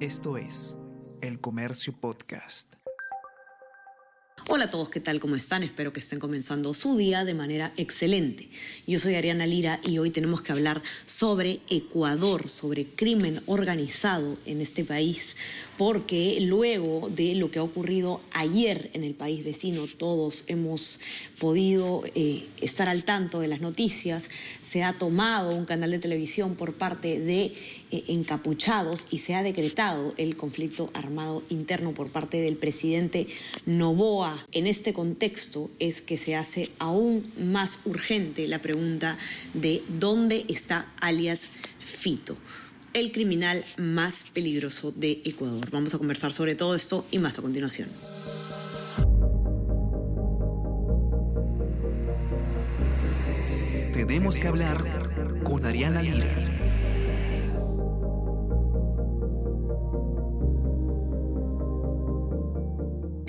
Esto es El Comercio Podcast. Hola a todos, ¿qué tal? ¿Cómo están? Espero que estén comenzando su día de manera excelente. Yo soy Ariana Lira y hoy tenemos que hablar sobre Ecuador, sobre crimen organizado en este país, porque luego de lo que ha ocurrido ayer en el país vecino, todos hemos podido eh, estar al tanto de las noticias, se ha tomado un canal de televisión por parte de eh, encapuchados y se ha decretado el conflicto armado interno por parte del presidente Novoa. En este contexto es que se hace aún más urgente la pregunta de dónde está alias Fito el criminal más peligroso de Ecuador. Vamos a conversar sobre todo esto y más a continuación. Tenemos que hablar con Ariana Lira.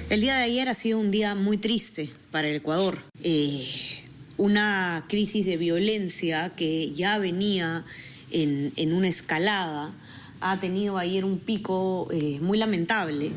El día de ayer ha sido un día muy triste para el Ecuador. Eh, una crisis de violencia que ya venía en, una escalada, ha tenido ayer un pico eh, muy lamentable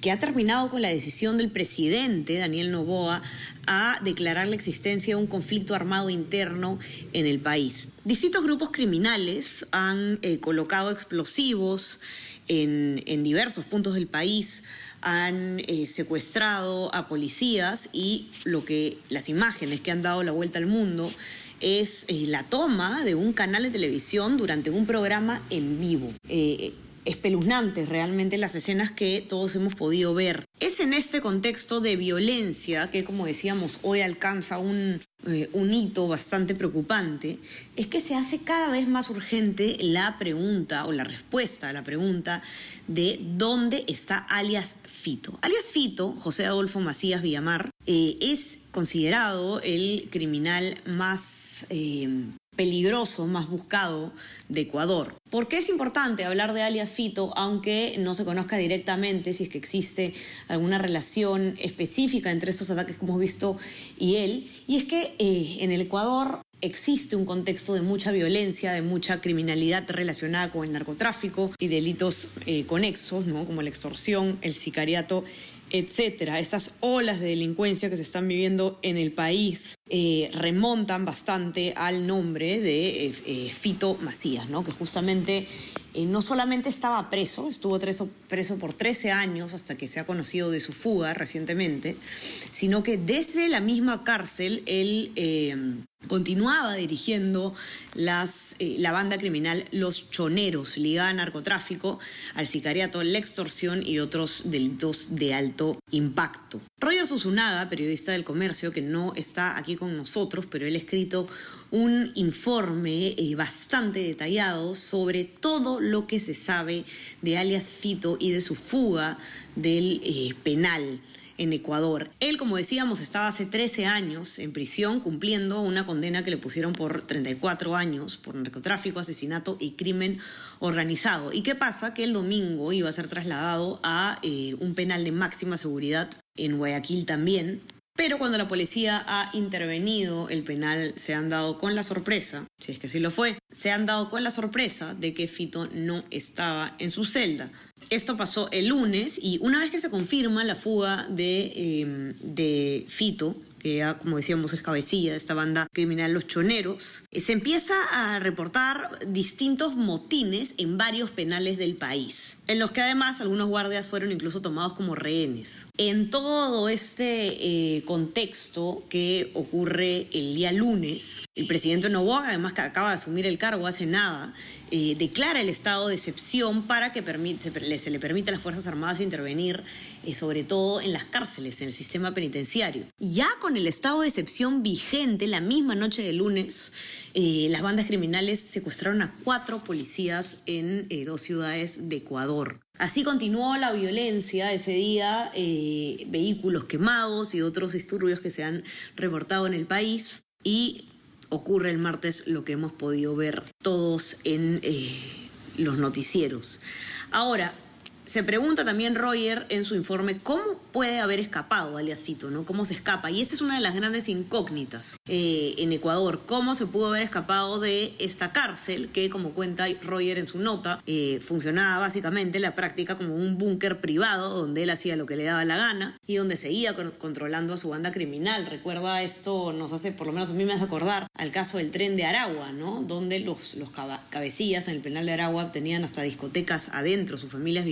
que ha terminado con la decisión del presidente Daniel Novoa a declarar la existencia de un conflicto armado interno en el país. Distintos grupos criminales han eh, colocado explosivos en, diversos puntos del país, han eh, secuestrado a policías y lo que las imágenes que han dado la vuelta al mundo es la toma de un canal de televisión durante un programa en vivo. Eh, espeluznantes realmente las escenas que todos hemos podido ver. Es en este contexto de violencia que, como decíamos, hoy alcanza un, eh, un hito bastante preocupante, es que se hace cada vez más urgente la pregunta o la respuesta a la pregunta de dónde está alias Fito. Alias Fito, José Adolfo Macías Villamar, es considerado el criminal más eh, peligroso, más buscado de Ecuador. ¿Por qué es importante hablar de alias Fito, aunque no se conozca directamente si es que existe alguna relación específica entre estos ataques que hemos visto y él? Y es que eh, en el Ecuador existe un contexto de mucha violencia, de mucha criminalidad relacionada con el narcotráfico y delitos eh, conexos, ¿no? como la extorsión, el sicariato etcétera, estas olas de delincuencia que se están viviendo en el país eh, remontan bastante al nombre de eh, Fito Macías, ¿no? que justamente no solamente estaba preso, estuvo preso, preso por 13 años hasta que se ha conocido de su fuga recientemente, sino que desde la misma cárcel él continuaba dirigiendo las, eh, la banda criminal Los Choneros, ligada a narcotráfico, al sicariato, la extorsión y otros delitos de alto impacto. Roger Susunaga, periodista del comercio, que no está aquí con nosotros, pero él ha escrito un informe eh, bastante detallado sobre todo lo que se sabe de alias Fito y de su fuga del eh, penal en Ecuador. Él, como decíamos, estaba hace 13 años en prisión cumpliendo una condena que le pusieron por 34 años por narcotráfico, asesinato y crimen organizado. ¿Y qué pasa? Que el domingo iba a ser trasladado a eh, un penal de máxima seguridad en Guayaquil también, pero cuando la policía ha intervenido, el penal se han dado con la sorpresa, si es que sí lo fue, se han dado con la sorpresa de que Fito no estaba en su celda. Esto pasó el lunes y una vez que se confirma la fuga de, eh, de Fito, que ya, como decíamos, es cabecilla de esta banda criminal Los Choneros, eh, se empieza a reportar distintos motines en varios penales del país, en los que además algunos guardias fueron incluso tomados como rehenes. En todo este eh, contexto que ocurre el día lunes, el presidente Novoa, además que acaba de asumir el cargo hace nada, eh, declara el estado de excepción para que se, le permita a las Fuerzas Armadas intervenir, eh, sobre todo en las cárceles, en el sistema penitenciario. Ya con el estado de excepción vigente, la misma noche de lunes, eh, las bandas criminales secuestraron a cuatro policías en dos ciudades de Ecuador. Así continuó la violencia ese día, vehículos quemados y otros disturbios que se han reportado en el país. Y ocurre el martes lo que hemos podido ver todos en eh, los noticieros. Ahora, Se pregunta también Roger en su informe cómo puede haber escapado alias Fito, ¿no? ¿Cómo se escapa? Y esta es una de las grandes incógnitas eh, en Ecuador. ¿Cómo se pudo haber escapado de esta cárcel que, como cuenta Roger en su nota, eh, funcionaba básicamente la práctica como un búnker privado donde él hacía lo que le daba la gana y donde seguía controlando a su banda criminal? Recuerda esto, nos hace, por lo menos a mí me hace acordar al caso del tren de Aragua, ¿no? Donde los, los cabecillas en el penal de Aragua tenían hasta discotecas adentro, sus familias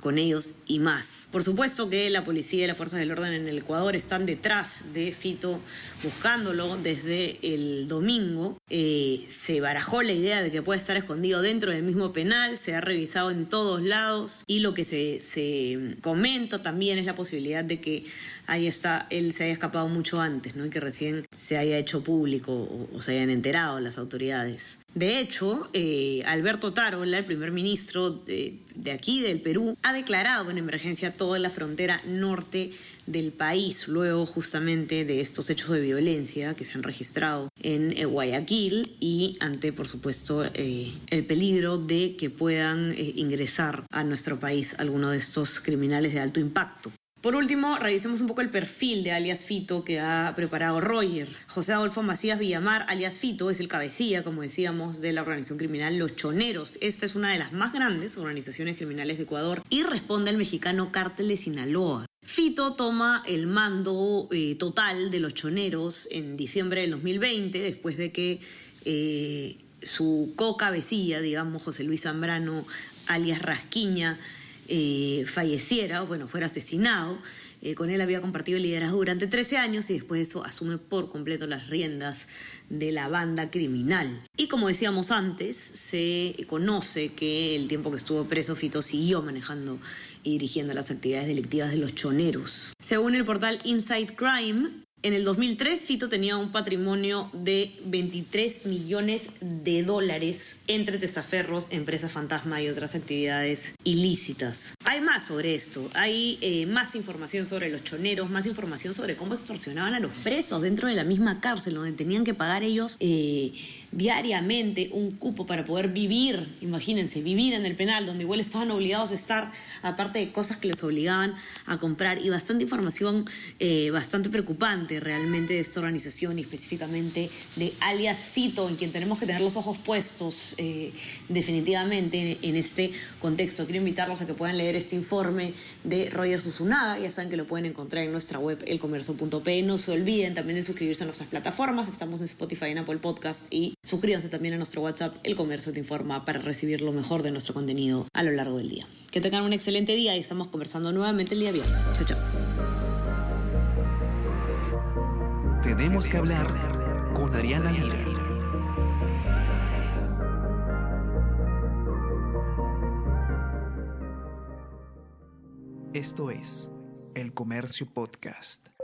con ellos y más. Por supuesto que la policía y las fuerzas del orden en el Ecuador están detrás de Fito buscándolo desde el domingo. Eh, se barajó la idea de que puede estar escondido dentro del mismo penal, se ha revisado en todos lados y lo que se, se comenta también es la posibilidad de que ahí está, él se haya escapado mucho antes, ¿no? Y que recién se haya hecho público o, se hayan enterado las autoridades. De hecho, eh, Alberto Tarola, el primer ministro de, de, aquí, del Perú, ha declarado en emergencia toda la frontera norte del país, luego justamente de estos hechos de violencia que se han registrado en eh, Guayaquil y ante, por supuesto, eh, el peligro de que puedan ingresar a nuestro país algunos de estos criminales de alto impacto. Por último, revisemos un poco el perfil de alias Fito que ha preparado Roger. José Adolfo Macías Villamar, alias Fito, es el cabecilla, como decíamos, de la organización criminal Los Choneros. Esta es una de las más grandes organizaciones criminales de Ecuador y responde al mexicano Cártel de Sinaloa. Fito toma el mando eh, total de los choneros en diciembre del 2020, después de que eh, su co-cabecilla, digamos, José Luis Zambrano, alias Rasquiña, eh, falleciera o bueno, fuera asesinado. Eh, con él había compartido el liderazgo durante 13 años y después de eso asume por completo las riendas de la banda criminal. Y como decíamos antes, se conoce que el tiempo que estuvo preso Fito siguió manejando y dirigiendo las actividades delictivas de los choneros. Según el portal Inside Crime, en el 2003, Fito tenía un patrimonio de 23 millones de dólares entre testaferros, empresas fantasma y otras actividades ilícitas. Hay más sobre esto, hay eh, más información sobre los choneros, más información sobre cómo extorsionaban a los presos dentro de la misma cárcel, donde tenían que pagar ellos eh, diariamente un cupo para poder vivir, imagínense, vivir en el penal, donde igual estaban obligados a estar, aparte de cosas que les obligaban a comprar, y bastante información eh, bastante preocupante realmente de esta organización y específicamente de alias Fito, en quien tenemos que tener los ojos puestos eh, definitivamente en, este contexto. Quiero invitarlos a que puedan leer este informe de Roger Susunaga, ya saben que lo pueden encontrar en nuestra web elcomercio.p. No se olviden también de suscribirse a nuestras plataformas, estamos en Spotify, en Apple Podcast y Suscríbanse también a nuestro WhatsApp El Comercio Te Informa para recibir lo mejor de nuestro contenido a lo largo del día. Que tengan un excelente día y estamos conversando nuevamente el día viernes. Chao, chao. Tenemos que hablar con Ariana Lira. Esto es El Comercio Podcast.